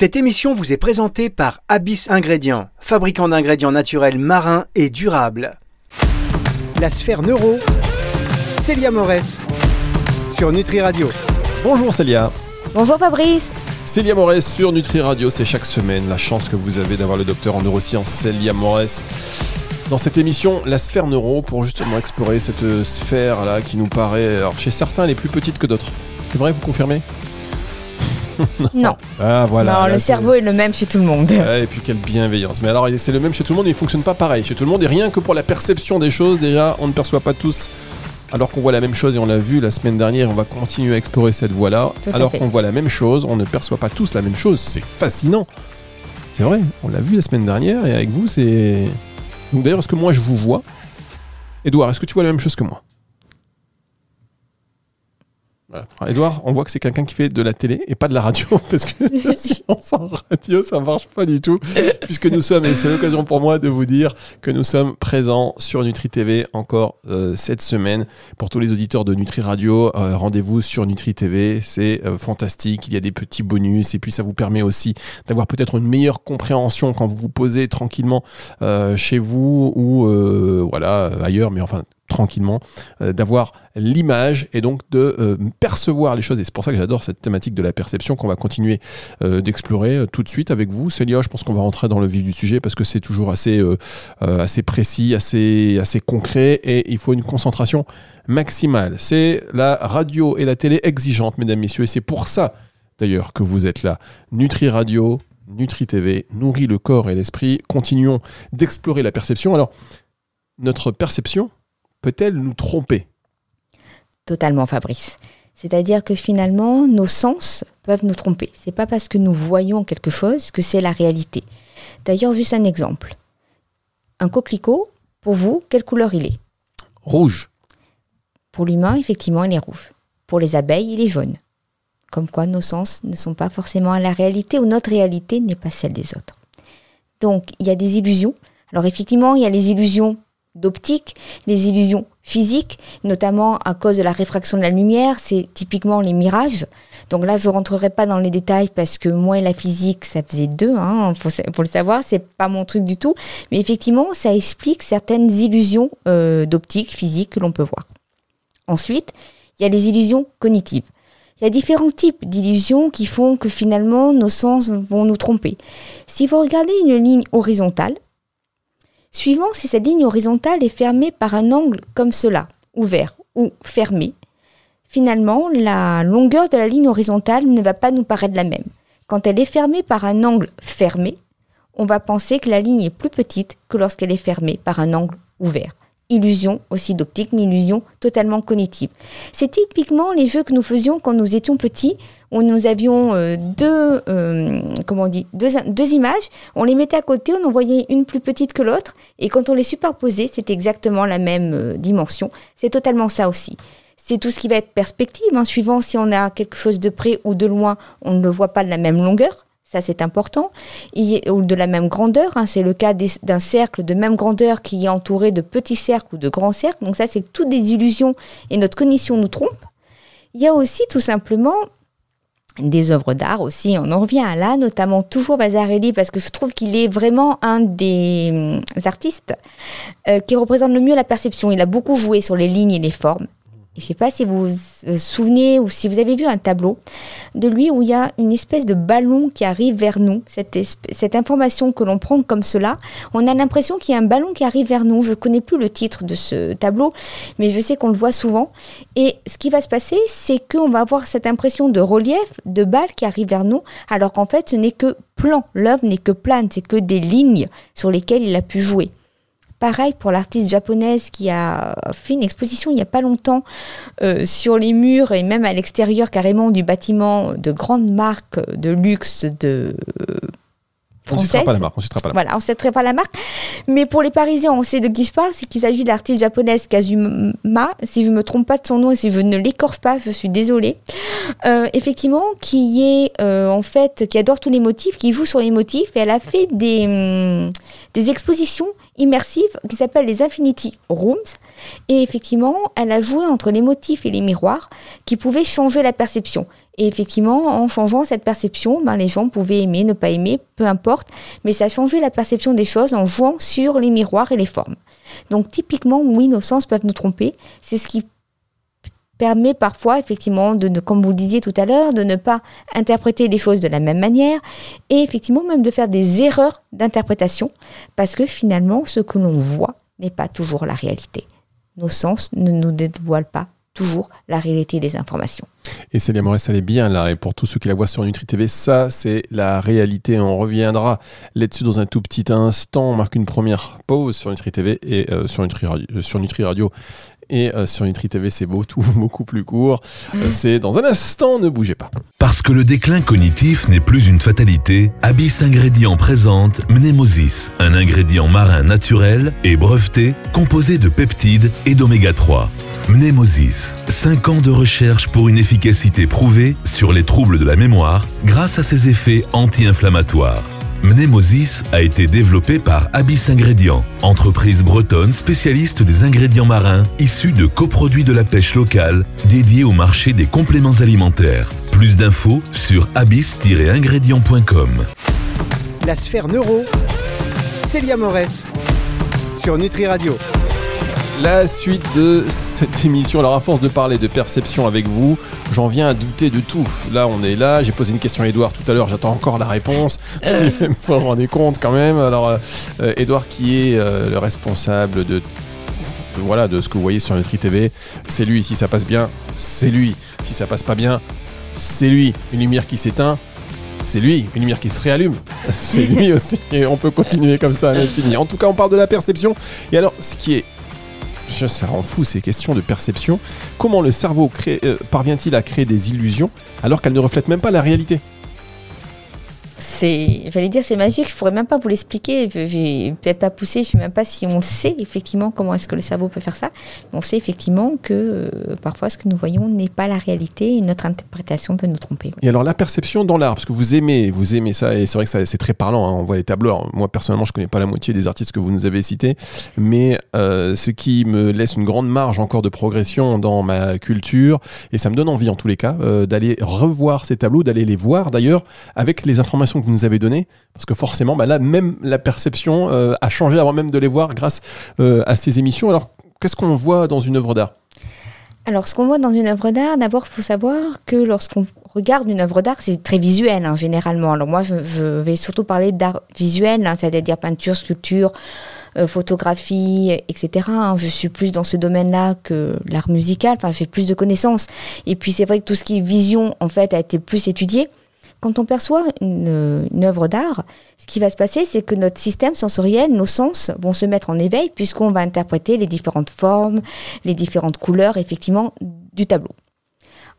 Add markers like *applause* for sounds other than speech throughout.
Cette émission vous est présentée par Abyss Ingrédients, fabricant d'ingrédients naturels marins et durables. La sphère neuro, Célia Morès, sur Nutri Radio. Bonjour Célia. Bonjour Fabrice. Célia Morès sur Nutri Radio, c'est chaque semaine la chance que vous avez d'avoir le docteur en neurosciences Célia Morès dans cette émission La sphère neuro pour justement explorer cette sphère là qui nous paraît, alors chez certains elle est plus petite que d'autres. C'est vrai, vous confirmez? *laughs* non. Ah voilà. Non, le cerveau est le même chez tout le monde. *laughs* Et puis quelle bienveillance. Mais alors c'est le même chez tout le monde, mais il fonctionne pas pareil chez tout le monde. Et rien que pour la perception des choses, déjà, on ne perçoit pas tous. Alors qu'on voit la même chose et on l'a vu la semaine dernière, on va continuer à explorer cette voie-là. Alors qu'on voit la même chose, on ne perçoit pas tous la même chose. C'est fascinant. C'est vrai, on l'a vu la semaine dernière et avec vous, c'est. Donc d'ailleurs, est-ce que moi je vous vois? Edouard, est-ce que tu vois la même chose que moi? Edouard, on voit que c'est quelqu'un qui fait de la télé et pas de la radio, *laughs* parce que *laughs* sans radio, ça marche pas du tout. Puisque nous sommes, et c'est l'occasion pour moi de vous dire que nous sommes présents sur Nutri TV encore euh, cette semaine. Pour tous les auditeurs de Nutri Radio, euh, rendez-vous sur Nutri TV, c'est euh, fantastique. Il y a des petits bonus et puis ça vous permet aussi d'avoir peut-être une meilleure compréhension quand vous vous posez tranquillement chez vous ou voilà ailleurs, mais enfin tranquillement, euh, d'avoir l'image et donc de euh, percevoir les choses. Et c'est pour ça que j'adore cette thématique de la perception qu'on va continuer euh, d'explorer tout de suite avec vous. Célia, je pense qu'on va rentrer dans le vif du sujet parce que c'est toujours assez, assez précis, assez, assez concret et il faut une concentration maximale. C'est la radio et la télé exigeante, mesdames, messieurs, et c'est pour ça d'ailleurs que vous êtes là. Nutri Radio, Nutri TV, nourrit le corps et l'esprit. Continuons d'explorer la perception. Alors, notre perception, peut-elle nous tromper? Totalement, Fabrice. C'est-à-dire que finalement, nos sens peuvent nous tromper. C'est pas parce que nous voyons quelque chose que c'est la réalité. D'ailleurs, juste un exemple. Un coquelicot, pour vous, quelle couleur il est? Rouge. Pour l'humain, effectivement, il est rouge. Pour les abeilles, il est jaune. Comme quoi nos sens ne sont pas forcément à la réalité ou notre réalité n'est pas celle des autres. Donc, il y a des illusions. Alors effectivement, il y a les illusions d'optique, les illusions physiques, notamment à cause de la réfraction de la lumière, c'est typiquement les mirages. Donc là, je rentrerai pas dans les détails parce que moi et la physique, ça faisait deux, hein, faut, le savoir, c'est pas mon truc du tout. Mais effectivement, ça explique certaines illusions euh, d'optique physique que l'on peut voir. Ensuite, il y a les illusions cognitives. Il y a différents types d'illusions qui font que finalement nos sens vont nous tromper. Si vous regardez une ligne horizontale, Suivant si cette ligne horizontale est fermée par un angle comme cela, ouvert ou fermé, finalement la longueur de la ligne horizontale ne va pas nous paraître la même. Quand elle est fermée par un angle fermé, on va penser que la ligne est plus petite que lorsqu'elle est fermée par un angle ouvert illusion aussi d'optique, mais illusion totalement cognitive. C'est typiquement les jeux que nous faisions quand nous étions petits, où nous avions euh, deux, euh, comment on dit, deux, deux, images, on les mettait à côté, on en voyait une plus petite que l'autre, et quand on les superposait, c'est exactement la même euh, dimension. C'est totalement ça aussi. C'est tout ce qui va être perspective, hein, suivant si on a quelque chose de près ou de loin, on ne le voit pas de la même longueur. Ça, c'est important. Ou de la même grandeur. Hein. c'est le cas d'un cercle de même grandeur qui est entouré de petits cercles ou de grands cercles. Donc ça, c'est toutes des illusions et notre cognition nous trompe. Il y a aussi tout simplement des œuvres d'art aussi, on en revient à là, notamment toujours Bazarelli, parce que je trouve qu'il est vraiment un des hum, artistes euh, qui représente le mieux la perception. Il a beaucoup joué sur les lignes et les formes. Je ne sais pas si vous vous euh, souvenez ou si vous avez vu un tableau de lui où il y a une espèce de ballon qui arrive vers nous. Cette, information que l'on prend comme cela, on a l'impression qu'il y a un ballon qui arrive vers nous. Je ne connais plus le titre de ce tableau, mais je sais qu'on le voit souvent. Et ce qui va se passer, c'est qu'on va avoir cette impression de relief, de balle qui arrive vers nous, alors qu'en fait, ce n'est que plan. L'œuvre n'est que plane, c'est que des lignes sur lesquelles il a pu jouer. Pareil pour l'artiste japonaise qui a fait une exposition il n'y a pas longtemps euh, sur les murs et même à l'extérieur carrément du bâtiment de grandes marques de luxe de on ne citera pas la marque. On pas la Voilà, on citera pas la marque. Mais pour les Parisiens, on sait de qui je parle, c'est qu'il s'agit de l'artiste japonaise Kazuma, si je me trompe pas de son nom et si je ne l'écorche pas, je suis désolée. Euh, effectivement, qui est euh, en fait, qui adore tous les motifs, qui joue sur les motifs, et elle a fait des, hum, des expositions immersive qui s'appelle les Infinity Rooms. Et effectivement, elle a joué entre les motifs et les miroirs qui pouvaient changer la perception. Et effectivement, en changeant cette perception, ben, les gens pouvaient aimer, ne pas aimer, peu importe, mais ça a changé la perception des choses en jouant sur les miroirs et les formes. Donc typiquement, oui, nos sens peuvent nous tromper. C'est ce qui permet parfois, effectivement, de, comme vous disiez tout à l'heure, de ne pas interpréter les choses de la même manière et effectivement même de faire des erreurs d'interprétation parce que finalement, ce que l'on voit n'est pas toujours la réalité. Nos sens ne nous dévoilent pas toujours la réalité des informations. Et Célia Morès, elle est bien là. Et pour tous ceux qui la voient sur Nutri TV, ça, c'est la réalité. On reviendra là-dessus dans un tout petit instant. On marque une première pause sur Nutri TV et euh, sur, Nutri Radio, euh, sur Nutri Radio et euh, sur Nutri TV, c'est beau, tout *laughs* beaucoup plus court. Euh, c'est dans un instant, ne bougez pas. Parce que le déclin cognitif n'est plus une fatalité, Abyss Ingrédients présente Mnemosis, un ingrédient marin naturel et breveté composé de peptides et d'oméga 3. Mnemosis, 5 ans de recherche pour une efficacité prouvée sur les troubles de la mémoire grâce à ses effets anti-inflammatoires. Mnemosis a été développé par Abyss Ingrédients, entreprise bretonne spécialiste des ingrédients marins issus de coproduits de la pêche locale dédiés au marché des compléments alimentaires. Plus d'infos sur abyss-ingrédients.com. La sphère neuro, Célia Morès, sur Nutri Radio. La suite de cette émission. Alors, à force de parler de perception avec vous, j'en viens à douter de tout. Là, on est là. J'ai posé une question à Edouard tout à l'heure. J'attends encore la réponse. *laughs* Vous vous rendez compte quand même. Alors, euh, Edouard, qui est euh, le responsable de voilà, de ce que vous voyez sur Nutri TV. C'est lui, si ça passe bien, c'est lui. Si ça passe pas bien, c'est lui. Une lumière qui s'éteint, c'est lui. Une lumière qui se réallume, *laughs* c'est lui *laughs* aussi. Et on peut continuer comme ça à l'infini. En tout cas, on parle de la perception. Et alors, ce qui est ça rend fou ces questions de perception. Comment le cerveau euh, parvient-il à créer des illusions alors qu'elles ne reflètent même pas la réalité? C'est, j'allais dire, c'est magique. Je pourrais même pas vous l'expliquer. Je vais peut-être pas pousser. Je sais même pas si on sait effectivement comment est-ce que le cerveau peut faire ça. Mais on sait effectivement que euh, parfois ce que nous voyons n'est pas la réalité et notre interprétation peut nous tromper. Et alors la perception dans l'art, parce que vous aimez, vous aimez ça et c'est vrai que c'est très parlant. Hein. on voit les tableaux. moi personnellement, je connais pas la moitié des artistes que vous nous avez cités, mais euh, ce qui me laisse une grande marge encore de progression dans ma culture et ça me donne envie en tous les cas euh, d'aller revoir ces tableaux, d'aller les voir d'ailleurs avec les informations que vous nous avez données, parce que forcément, bah là, même la perception euh, a changé avant même de les voir grâce euh, à ces émissions. Alors, qu'est-ce qu'on voit dans une œuvre d'art? Alors, ce qu'on voit dans une œuvre d'art, d'abord, il faut savoir que lorsqu'on regarde une œuvre d'art, c'est très visuel, hein, généralement. Alors, moi, je, vais surtout parler d'art visuel, hein, c'est-à-dire peinture, sculpture, euh, photographie, etc. Hein. Je suis plus dans ce domaine-là que l'art musical. Enfin, j'ai plus de connaissances. Et puis, c'est vrai que tout ce qui est vision, en fait, a été plus étudié. Quand on perçoit une, œuvre d'art, ce qui va se passer, c'est que notre système sensoriel, nos sens vont se mettre en éveil puisqu'on va interpréter les différentes formes, les différentes couleurs, effectivement, du tableau.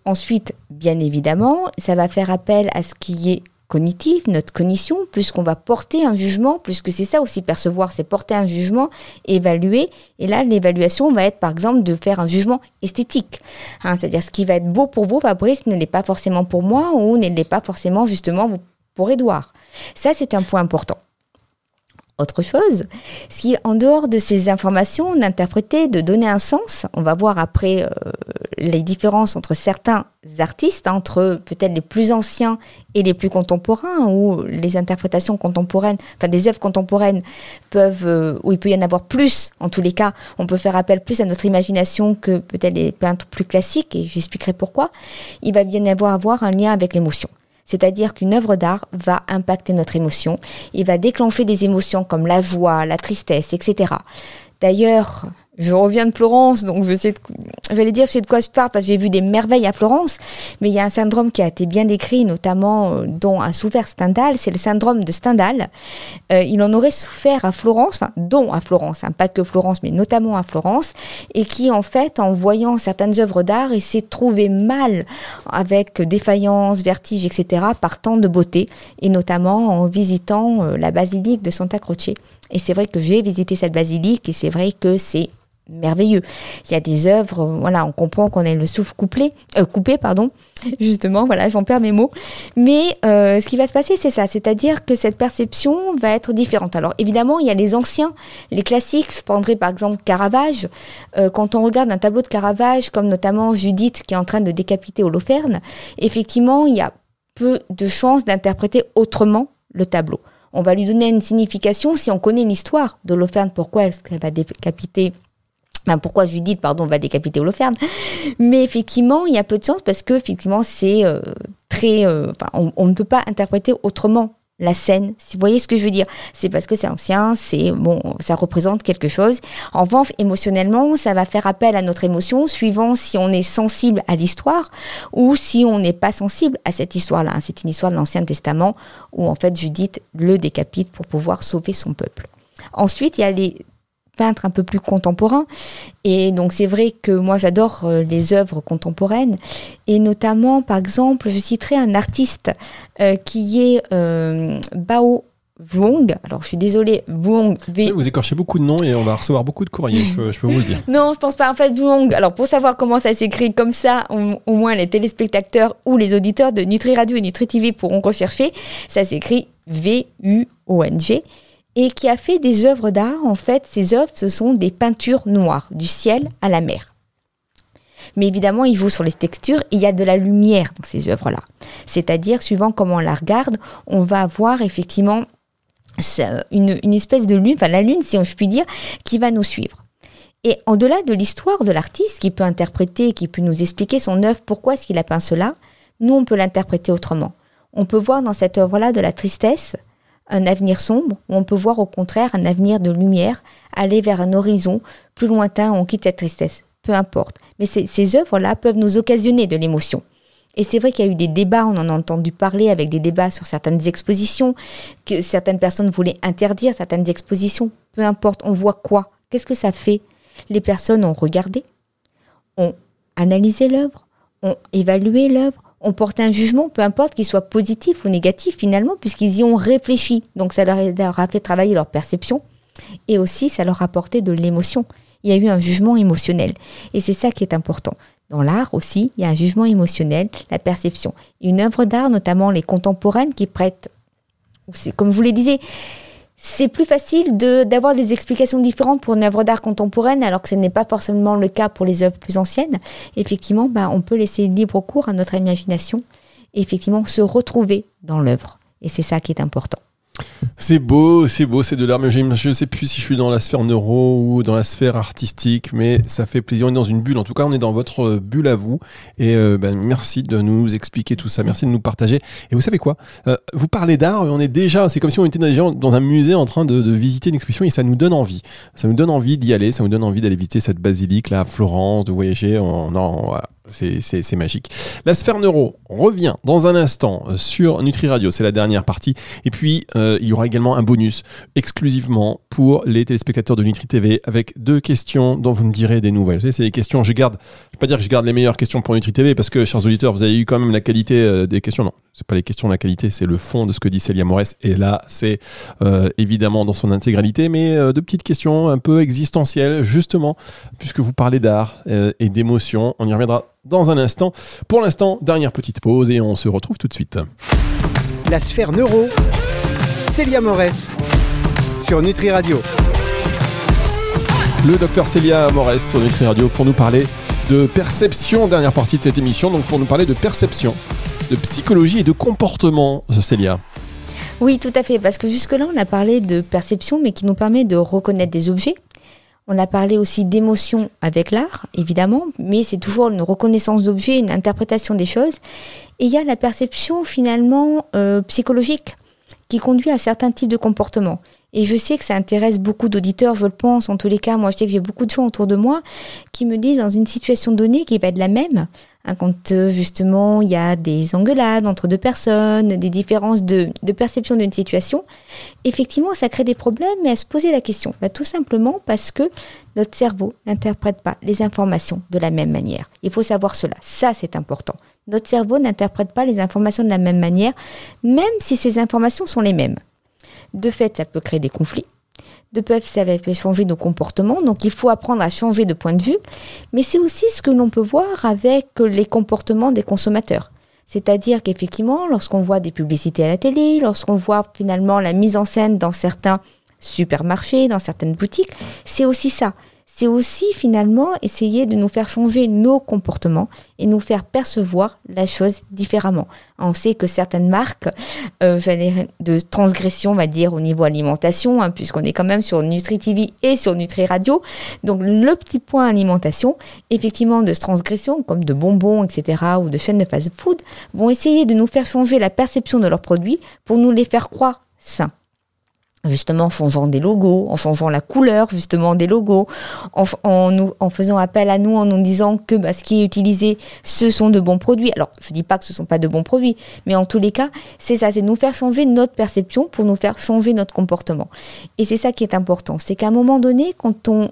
Ensuite, bien évidemment, ça va faire appel à ce qui est cognitive, notre cognition, plus qu'on va porter un jugement, plus que c'est ça aussi percevoir, c'est porter un jugement, évaluer. Et là, l'évaluation va être par exemple de faire un jugement esthétique. Hein, c'est-à-dire ce qui va être beau pour vous, Fabrice, ne l'est pas forcément pour moi ou ne l'est pas forcément justement pour Édouard. Ça, c'est un point important autre chose. Si en dehors de ces informations, d'interpréter, de donner un sens, on va voir après euh, les différences entre certains artistes, entre peut-être les plus anciens et les plus contemporains, ou les interprétations contemporaines, enfin des œuvres contemporaines peuvent, euh, où il peut y en avoir plus, en tous les cas, on peut faire appel plus à notre imagination que peut-être les peintres plus classiques, et j'expliquerai pourquoi. Il va bien y avoir un lien avec l'émotion. C'est-à-dire qu'une œuvre d'art va impacter notre émotion, il va déclencher des émotions comme la joie, la tristesse, etc. D'ailleurs, je reviens de Florence, donc je sais, de, dire, de quoi je parle parce que j'ai vu des merveilles à Florence, mais il y a un syndrome qui a été bien décrit, notamment euh, dont a souffert Stendhal, c'est le syndrome de Stendhal. Euh, il en aurait souffert à Florence, enfin, dont à Florence, hein, pas que Florence, mais notamment à Florence, et qui, en fait, en voyant certaines œuvres d'art, il s'est trouvé mal avec défaillance, vertige, etc., par tant de beauté, et notamment en visitant euh, la basilique de Santa Croce. Et c'est vrai que j'ai visité cette basilique, et c'est vrai que c'est merveilleux. Il y a des œuvres, euh, voilà, on comprend qu'on a le souffle couplé, euh, coupé, pardon, *laughs* justement, voilà, j'en perds mes mots. Mais euh, ce qui va se passer, c'est ça, c'est-à-dire que cette perception va être différente. Alors évidemment, il y a les anciens, les classiques. Je prendrai par exemple Caravage. quand on regarde un tableau de Caravage, comme notamment Judith qui est en train de décapiter Holoferne, effectivement, il y a peu de chances d'interpréter autrement le tableau. On va lui donner une signification si on connaît l'histoire d'Holoferne, pourquoi est-ce qu'elle va décapiter pourquoi Judith, pardon, va décapiter Holoferne. Mais effectivement, il y a peu de chance parce que effectivement, c'est euh, très, euh, on, ne peut pas interpréter autrement la scène. Si vous voyez ce que je veux dire, c'est parce que c'est ancien, c'est bon, ça représente quelque chose. En revanche, émotionnellement, ça va faire appel à notre émotion, suivant si on est sensible à l'histoire ou si on n'est pas sensible à cette histoire-là. C'est une histoire de l'Ancien Testament où en fait Judith le décapite pour pouvoir sauver son peuple. Ensuite, il y a les peintre un peu plus contemporain. Et donc c'est vrai que moi j'adore euh, les œuvres contemporaines. Et notamment, par exemple, je citerai un artiste euh, qui est euh, Bao Vuong. Alors, je suis désolée, Vuong. Vous écorchez beaucoup de noms et on va recevoir beaucoup de courriers, je peux, vous le dire. *laughs* non, je pense pas. En fait, Vuong. Alors, pour savoir comment ça s'écrit comme ça, au, moins les téléspectateurs ou les auditeurs de Nutri Radio et Nutri TV pourront rechercher. Ça s'écrit V-U-O-N-G et qui a fait des œuvres d'art. En fait, ces œuvres, ce sont des peintures noires, du ciel à la mer. Mais évidemment, il joue sur les textures, il y a de la lumière dans ces œuvres-là. C'est-à-dire, suivant comment on la regarde, on va avoir effectivement une, espèce de lune, enfin la lune, si je puis dire, qui va nous suivre. Et au-delà de l'histoire de l'artiste, qui peut interpréter, qui peut nous expliquer son œuvre, pourquoi est-ce qu'il a peint cela, nous, on peut l'interpréter autrement. On peut voir dans cette œuvre-là de la tristesse, un avenir sombre, ou on peut voir au contraire un avenir de lumière, aller vers un horizon plus lointain où on quitte cette tristesse. Peu importe. Mais ces, œuvres-là peuvent nous occasionner de l'émotion. Et c'est vrai qu'il y a eu des débats, on en a entendu parler avec des débats sur certaines expositions, que certaines personnes voulaient interdire certaines expositions. Peu importe, on voit quoi? Qu'est-ce que ça fait? Les personnes ont regardé, ont analysé l'œuvre, ont évalué l'œuvre, on porté un jugement, peu importe qu'il soit positif ou négatif finalement, puisqu'ils y ont réfléchi. Donc ça leur a fait travailler leur perception et aussi ça leur a apporté de l'émotion. Il y a eu un jugement émotionnel. Et c'est ça qui est important. Dans l'art aussi, il y a un jugement émotionnel, la perception. Une œuvre d'art, notamment les contemporaines, qui prêtent, comme je vous le disais, c'est plus facile d'avoir des explications différentes pour une œuvre d'art contemporaine, alors que ce n'est pas forcément le cas pour les œuvres plus anciennes. Effectivement, bah, on peut laisser libre cours à notre imagination et effectivement se retrouver dans l'œuvre. Et c'est ça qui est important. C'est beau, c'est beau, c'est de l'art. Je ne sais plus si je suis dans la sphère neuro ou dans la sphère artistique, mais ça fait plaisir. On est dans une bulle. En tout cas, on est dans votre bulle à vous. Et euh, ben, merci de nous expliquer tout ça. Merci de nous partager. Et vous savez quoi? Euh, Vous parlez d'art et on est déjà. C'est comme si on était déjà dans un musée en train de, visiter une exposition et ça nous donne envie. Ça nous donne envie d'y aller. Ça nous donne envie d'aller visiter cette basilique là Florence, de voyager. On, c'est magique. La sphère neuro revient dans un instant sur Nutri Radio, c'est la dernière partie. Et puis, euh, il y aura également un bonus exclusivement pour les téléspectateurs de Nutri TV avec deux questions dont vous me direz des nouvelles. C'est des questions, je garde, je vais pas dire que je garde les meilleures questions pour Nutri TV parce que, chers auditeurs, vous avez eu quand même la qualité euh, des questions. Non, c'est pas les questions la qualité, c'est le fond de ce que dit Célia Morès. Et là, c'est euh, évidemment dans son intégralité, mais de petites questions un peu existentielles, justement, puisque vous parlez d'art et d'émotion. On y reviendra dans un instant. Pour l'instant, dernière petite pause et on se retrouve tout de suite. La sphère neuro, Célia Morès, sur Nutri Radio. Le docteur Célia Morès sur Nutri Radio pour nous parler de perception, dernière partie de cette émission, donc pour nous parler de perception, de psychologie et de comportement, Célia. Oui, tout à fait, parce que jusque-là, on a parlé de perception, mais qui nous permet de reconnaître des objets, on a parlé aussi d'émotion avec l'art, évidemment, mais c'est toujours une reconnaissance d'objets, une interprétation des choses. Et il y a la perception finalement euh, psychologique qui conduit à certains types de comportements. Et je sais que ça intéresse beaucoup d'auditeurs, je le pense, en tous les cas. Moi, je sais que j'ai beaucoup de gens autour de moi qui me disent dans une situation donnée qui va être la même, Hein, quand euh, justement il y a des engueulades entre deux personnes, des différences de, perception d'une situation, effectivement ça crée des problèmes mais à se poser la question. Bah, tout simplement parce que notre cerveau n'interprète pas les informations de la même manière. Il faut savoir cela, ça c'est important. Notre cerveau n'interprète pas les informations de la même manière, même si ces informations sont les mêmes. De fait, ça peut créer des conflits, De peu, ça va changer nos comportements. Donc, il faut apprendre à changer de point de vue. Mais c'est aussi ce que l'on peut voir avec les comportements des consommateurs. C'est-à-dire qu'effectivement, lorsqu'on voit des publicités à la télé, lorsqu'on voit finalement la mise en scène dans certains supermarchés, dans certaines boutiques, c'est aussi ça c'est aussi finalement essayer de nous faire changer nos comportements et nous faire percevoir la chose différemment. On sait que certaines marques euh, de transgression, on va dire, au niveau alimentation, hein, puisqu'on est quand même sur Nutri TV et sur Nutri Radio. Donc le petit point alimentation, effectivement, de transgression, comme de bonbons, etc., ou de chaînes de fast-food, vont essayer de nous faire changer la perception de leurs produits pour nous les faire croire sains justement en changeant des logos, en changeant la couleur justement des logos, en, en, faisant appel à nous, en nous disant que bah, ce qui est utilisé, ce sont de bons produits. Alors, je ne dis pas que ce ne sont pas de bons produits, mais en tous les cas, c'est ça, c'est nous faire changer notre perception pour nous faire changer notre comportement. Et c'est ça qui est important, c'est qu'à un moment donné, quand on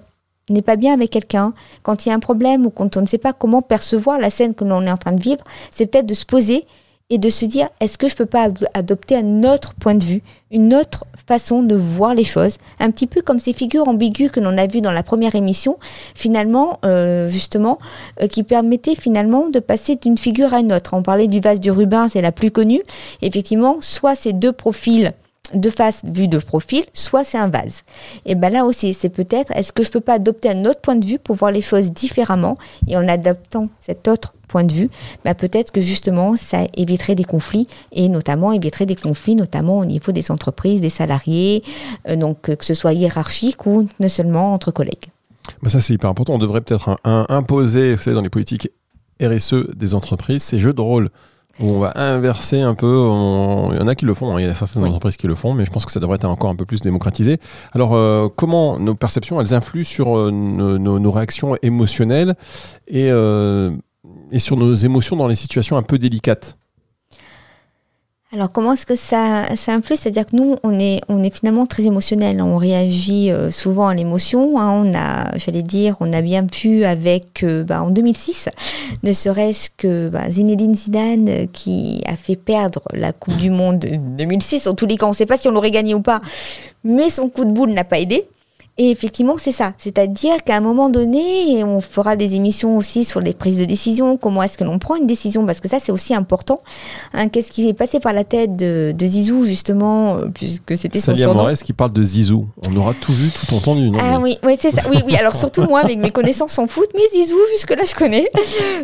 n'est pas bien avec quelqu'un, quand il y a un problème ou quand on ne sait pas comment percevoir la scène que l'on est en train de vivre, c'est peut-être de se poser et de se dire est-ce que je peux pas adopter un autre point de vue, une autre façon de voir les choses, un petit peu comme ces figures ambiguës que l'on a vues dans la première émission, finalement, euh, justement, euh, qui permettaient finalement de passer d'une figure à une autre. On parlait du vase du Rubin, c'est la plus connue. Effectivement, soit ces deux profils de face vue de profil, soit c'est un vase. Et ben là aussi, c'est peut-être, est-ce que je peux pas adopter un autre point de vue pour voir les choses différemment et en adoptant cet autre point de vue, ben peut-être que justement ça éviterait des conflits et notamment éviterait des conflits notamment au niveau des entreprises, des salariés, euh, donc que ce soit hiérarchique ou ne seulement entre collègues. Ben ça c'est hyper important. On devrait peut-être imposer, vous savez, dans les politiques RSE des entreprises, ces jeux de rôle où on va inverser un peu. Il y en a qui le font, hein. il y a certaines entreprises qui le font, mais je pense que ça devrait être encore un peu plus démocratisé. Alors, euh, comment nos perceptions, elles influent sur euh, nos, réactions émotionnelles et, euh, et sur nos émotions dans les situations un peu délicates alors comment est-ce que ça, ça influe? C'est-à-dire que nous, on est, on est finalement très émotionnel. On réagit euh, souvent à l'émotion. Hein. On a, j'allais dire, on a bien pu avec, euh, bah, en 2006, ne serait-ce que bah, Zinedine Zidane euh, qui a fait perdre la Coupe du Monde 2006. En tous les cas, on ne sait pas si on l'aurait gagné ou pas, mais son coup de boule n'a pas aidé. Et effectivement, c'est ça. C'est-à-dire qu'à un moment donné, on fera des émissions aussi sur les prises de décision, comment est-ce que l'on prend une décision, parce que ça, c'est aussi important. Hein, Qu'est-ce qui s'est passé par la tête de, Zizou, justement, euh, puisque c'était son surnom? Morès qui parle de Zizou. On aura tout vu, tout entendu. Non, ah oui, oui c'est ça. Oui, oui. Alors surtout moi, avec mes connaissances en foot, mais Zizou, jusque-là, je connais.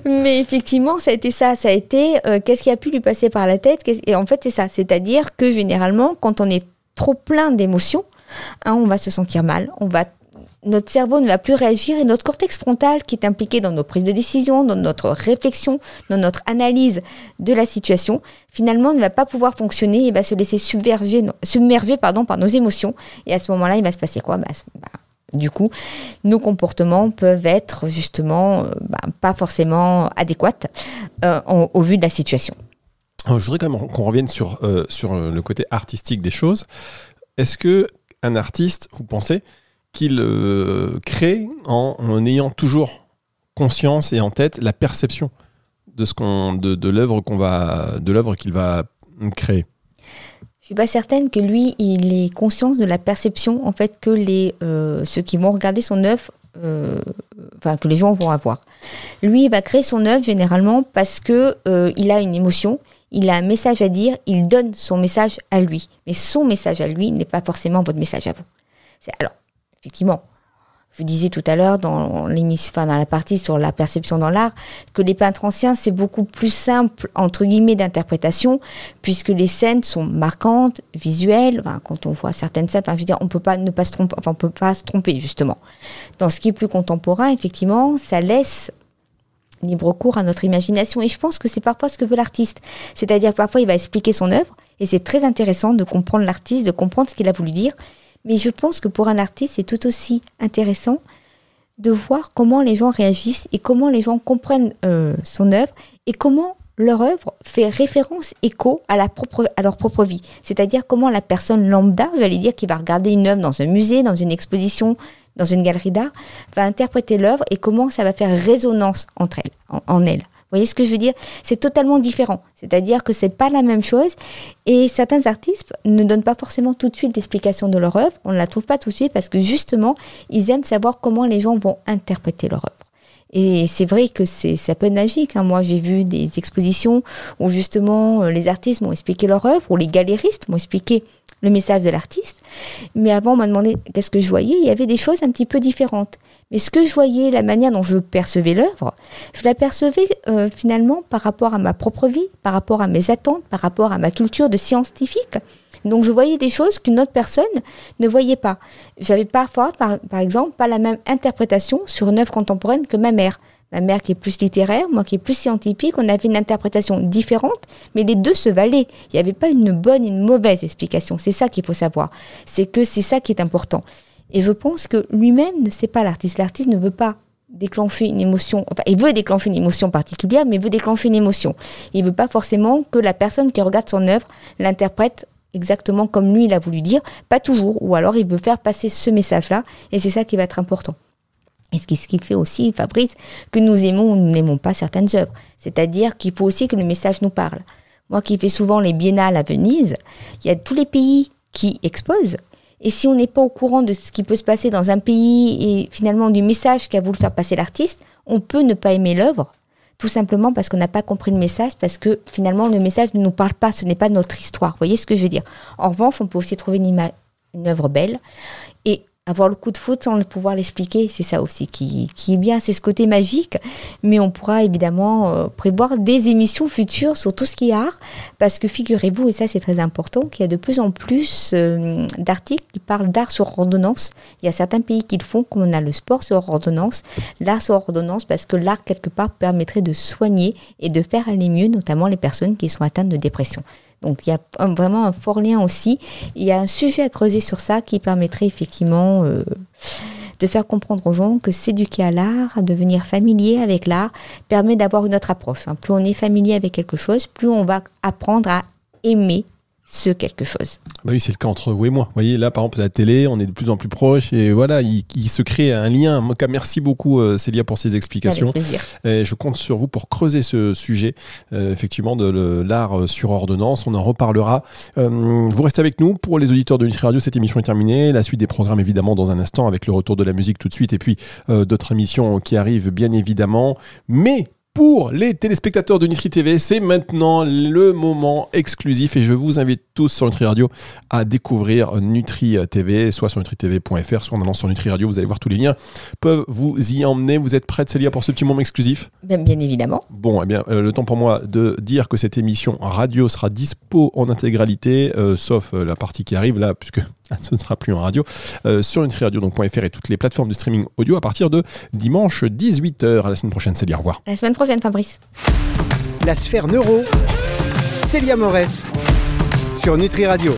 mais effectivement, ça a été ça. Ça a été euh, qu'est-ce qui a pu lui passer par la tête? Et en fait, c'est ça. C'est-à-dire que généralement, quand on est trop plein d'émotions, Hein, on va se sentir mal, on va notre cerveau ne va plus réagir et notre cortex frontal qui est impliqué dans nos prises de décision, dans notre réflexion, dans notre analyse de la situation, finalement ne va pas pouvoir fonctionner et va se laisser submerger, submerger pardon, par nos émotions. Et à ce moment-là, il va se passer quoi? Bah, bah, Du coup, nos comportements peuvent être justement euh, bah, pas forcément adéquats euh, au vu de la situation. je voudrais quand même qu'on revienne sur, euh, sur le côté artistique des choses. Est-ce que un artiste, vous pensez, qu'il euh, crée en, ayant toujours conscience et en tête la perception de ce qu'on de, de l'œuvre qu'on va de l'œuvre qu'il va créer? Je suis pas certaine que lui il ait conscience de la perception en fait que les euh, ceux qui vont regarder son œuvre euh, enfin que les gens vont avoir. Lui il va créer son œuvre généralement parce que il a une émotion il a un message à dire, il donne son message à lui. Mais son message à lui n'est pas forcément votre message à vous. Alors, effectivement, je vous disais tout à l'heure dans l'émission, enfin dans la partie sur la perception dans l'art, que les peintres anciens c'est beaucoup plus simple entre guillemets d'interprétation, puisque les scènes sont marquantes, visuelles. quand on voit certaines scènes, je veux dire, on peut pas ne pas se tromper, on peut pas se tromper justement. Dans ce qui est plus contemporain, effectivement, ça laisse libre cours à notre imagination. Et je pense que c'est parfois ce que veut l'artiste. C'est-à-dire parfois il va expliquer son œuvre, et c'est très intéressant de comprendre l'artiste, de comprendre ce qu'il a voulu dire. Mais je pense que pour un artiste, c'est tout aussi intéressant de voir comment les gens réagissent et comment les gens comprennent euh, son œuvre et comment leur œuvre fait référence, écho à, la propre, à leur propre vie. C'est-à-dire comment la personne lambda, j'allais dire, qui va regarder une œuvre dans un musée, dans une exposition, dans une galerie d'art, va interpréter l'œuvre et comment ça va faire résonance entre elles, en, elle. voyez ce que je veux dire? C'est totalement différent. C'est-à-dire que c'est pas la même chose. Et certains artistes ne donnent pas forcément tout de suite l'explication de leur œuvre. On ne la trouve pas tout de suite parce que justement, ils aiment savoir comment les gens vont interpréter leur œuvre. Et c'est vrai que c'est ça peut être magique. Hein. Moi, j'ai vu des expositions où justement euh, les artistes m'ont expliqué leur œuvre, ou les galéristes m'ont expliqué le message de l'artiste. Mais avant, on m'a demandé qu'est-ce que je voyais. Il y avait des choses un petit peu différentes. Mais ce que je voyais, la manière dont je percevais l'œuvre, je la percevais euh, finalement par rapport à ma propre vie, par rapport à mes attentes, par rapport à ma culture de scientifique. Donc je voyais des choses qu'une autre personne ne voyait pas. J'avais parfois, par, exemple, pas la même interprétation sur une œuvre contemporaine que ma mère. Ma mère qui est plus littéraire, moi qui est plus scientifique, on avait une interprétation différente, mais les deux se valaient. Il n'y avait pas une bonne et une mauvaise explication. C'est ça qu'il faut savoir. C'est que c'est ça qui est important. Et je pense que lui-même ne sait pas l'artiste. L'artiste ne veut pas déclencher une émotion, enfin, il veut déclencher une émotion particulière, mais il veut déclencher une émotion. Il veut pas forcément que la personne qui regarde son œuvre l'interprète exactement comme lui il a voulu dire, pas toujours, ou alors il veut faire passer ce message-là, et c'est ça qui va être important. Et ce qui fait aussi, Fabrice, que nous aimons ou n'aimons pas certaines œuvres. C'est-à-dire qu'il faut aussi que le message nous parle. Moi qui fais souvent les biennales à Venise, il y a tous les pays qui exposent. Et si on n'est pas au courant de ce qui peut se passer dans un pays et finalement du message qu'a voulu faire passer l'artiste, on peut ne pas aimer l'œuvre, tout simplement parce qu'on n'a pas compris le message, parce que finalement le message ne nous parle pas, ce n'est pas notre histoire. Vous voyez ce que je veux dire? En revanche, on peut aussi trouver une, une œuvre belle et avoir le coup de foot sans pouvoir l'expliquer, c'est ça aussi qui, qui est bien, c'est ce côté magique. Mais on pourra évidemment euh, prévoir des émissions futures sur tout ce qui est art, parce que figurez-vous, et ça c'est très important, qu'il y a de plus en plus euh, d'articles qui parlent d'art sur ordonnance. Il y a certains pays qui le font, comme on a le sport sur ordonnance, l'art sur ordonnance, parce que l'art quelque part permettrait de soigner et de faire aller mieux, notamment les personnes qui sont atteintes de dépression. Donc il y a vraiment un fort lien aussi. Il y a un sujet à creuser sur ça qui permettrait effectivement euh, de faire comprendre aux gens que s'éduquer à l'art, devenir familier avec l'art, permet d'avoir une autre approche. Hein. Plus on est familier avec quelque chose, plus on va apprendre à aimer ce quelque chose. Bah oui, c'est le cas entre vous et moi. Vous voyez, là, par exemple, la télé, on est de plus en plus proches et voilà, il, se crée un lien. Merci beaucoup, euh, Célia, pour ces explications. Avec plaisir. Et je compte sur vous pour creuser ce sujet, euh, effectivement, de l'art sur ordonnance. On en reparlera. Euh, vous restez avec nous. Pour les auditeurs de Nutri Radio, cette émission est terminée. La suite des programmes, évidemment, dans un instant, avec le retour de la musique tout de suite et puis d'autres émissions qui arrivent, bien évidemment. Mais pour les téléspectateurs de Nutri TV. C'est maintenant le moment exclusif et je vous invite tous sur Nutri Radio à découvrir Nutri TV, soit sur nutritv.fr, soit en allant sur Nutri Radio. Vous allez voir tous les liens peuvent vous y emmener. Vous êtes prête, Célia, pour ce petit moment exclusif? Bien, bien, évidemment. Bon, eh bien, euh, le temps pour moi de dire que cette émission radio sera dispo en intégralité, euh, sauf euh, la partie qui arrive là, puisque *laughs* ce ne sera plus en radio, euh, sur nutriradio.fr et toutes les plateformes de streaming audio à partir de dimanche 18h. À la semaine prochaine, Célia, au revoir. À la semaine prochaine, Fabrice. La sphère neuro, Célia Morès, sur Nutri Radio.